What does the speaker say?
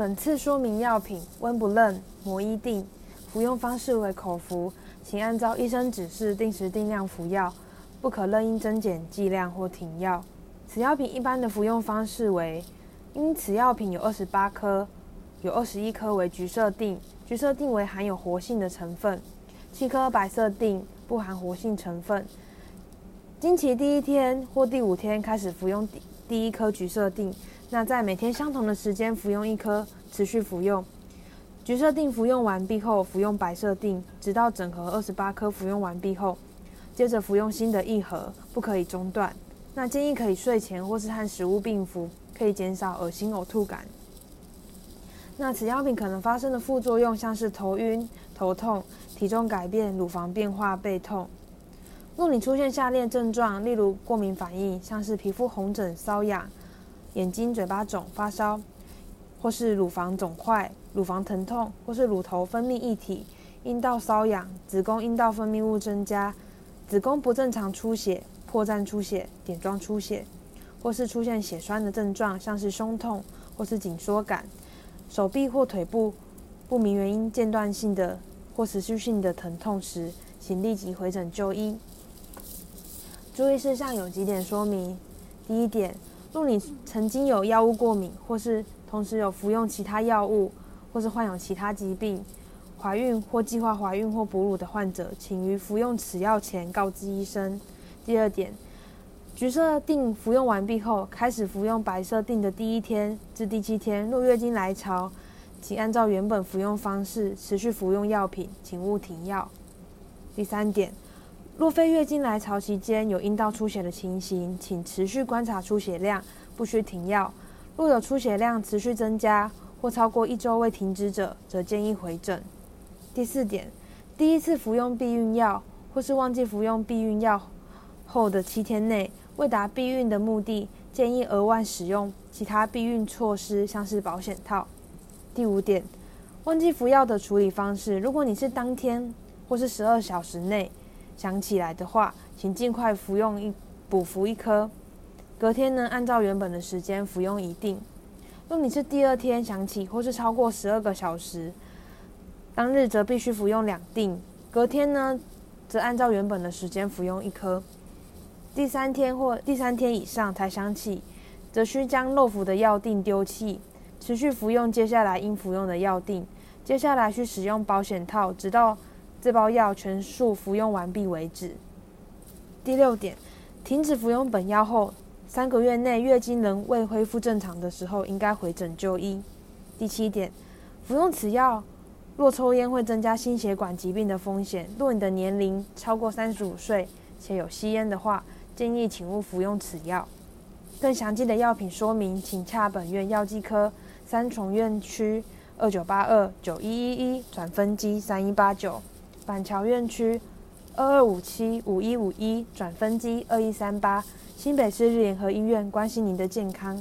本次说明药品温不愣、摩伊定，服用方式为口服，请按照医生指示定时定量服药，不可任意增减剂量或停药。此药品一般的服用方式为：因此药品有二十八颗，有二十一颗为橘色定，橘色定为含有活性的成分；七颗白色定不含活性成分。经期第一天或第五天开始服用第一颗橘色定。那在每天相同的时间服用一颗，持续服用。橘色定服用完毕后，服用白色定，直到整盒二十八颗服用完毕后，接着服用新的一盒，不可以中断。那建议可以睡前或是和食物并服，可以减少恶心呕吐感。那此药品可能发生的副作用像是头晕、头痛、体重改变、乳房变化、背痛。若你出现下列症状，例如过敏反应，像是皮肤红疹、瘙痒。眼睛、嘴巴肿、发烧，或是乳房肿块、乳房疼痛，或是乳头分泌液体、阴道瘙痒、子宫阴道分泌物增加、子宫不正常出血、破绽出血、点状出血，或是出现血栓的症状，像是胸痛或是紧缩感，手臂或腿部不明原因间断性的或持续性的疼痛时，请立即回诊就医。注意事项有几点说明：第一点。若你曾经有药物过敏，或是同时有服用其他药物，或是患有其他疾病、怀孕或计划怀孕或哺乳的患者，请于服用此药前告知医生。第二点，橘色定服用完毕后，开始服用白色定的第一天至第七天，若月经来潮，请按照原本服用方式持续服用药品，请勿停药。第三点。若非月经来潮期间有阴道出血的情形，请持续观察出血量，不需停药。若有出血量持续增加或超过一周未停止者，则建议回诊。第四点，第一次服用避孕药或是忘记服用避孕药后的七天内，为达避孕的目的，建议额外使用其他避孕措施，像是保险套。第五点，忘记服药的处理方式，如果你是当天或是十二小时内。想起来的话，请尽快服用一补服一颗。隔天呢，按照原本的时间服用一定。若你是第二天想起，或是超过十二个小时，当日则必须服用两定。隔天呢，则按照原本的时间服用一颗。第三天或第三天以上才想起，则需将漏服的药定丢弃，持续服用接下来应服用的药定。接下来需使用保险套，直到。这包药全数服用完毕为止。第六点，停止服用本药后三个月内月经仍未恢复正常的时候，应该回诊就医。第七点，服用此药若抽烟会增加心血管疾病的风险。若你的年龄超过三十五岁且有吸烟的话，建议请勿服用此药。更详细的药品说明，请洽本院药剂科三重院区二九八二九一一一转分机三一八九。板桥院区二二五七五一五一转分机二一三八，新北市立联合医院关心您的健康。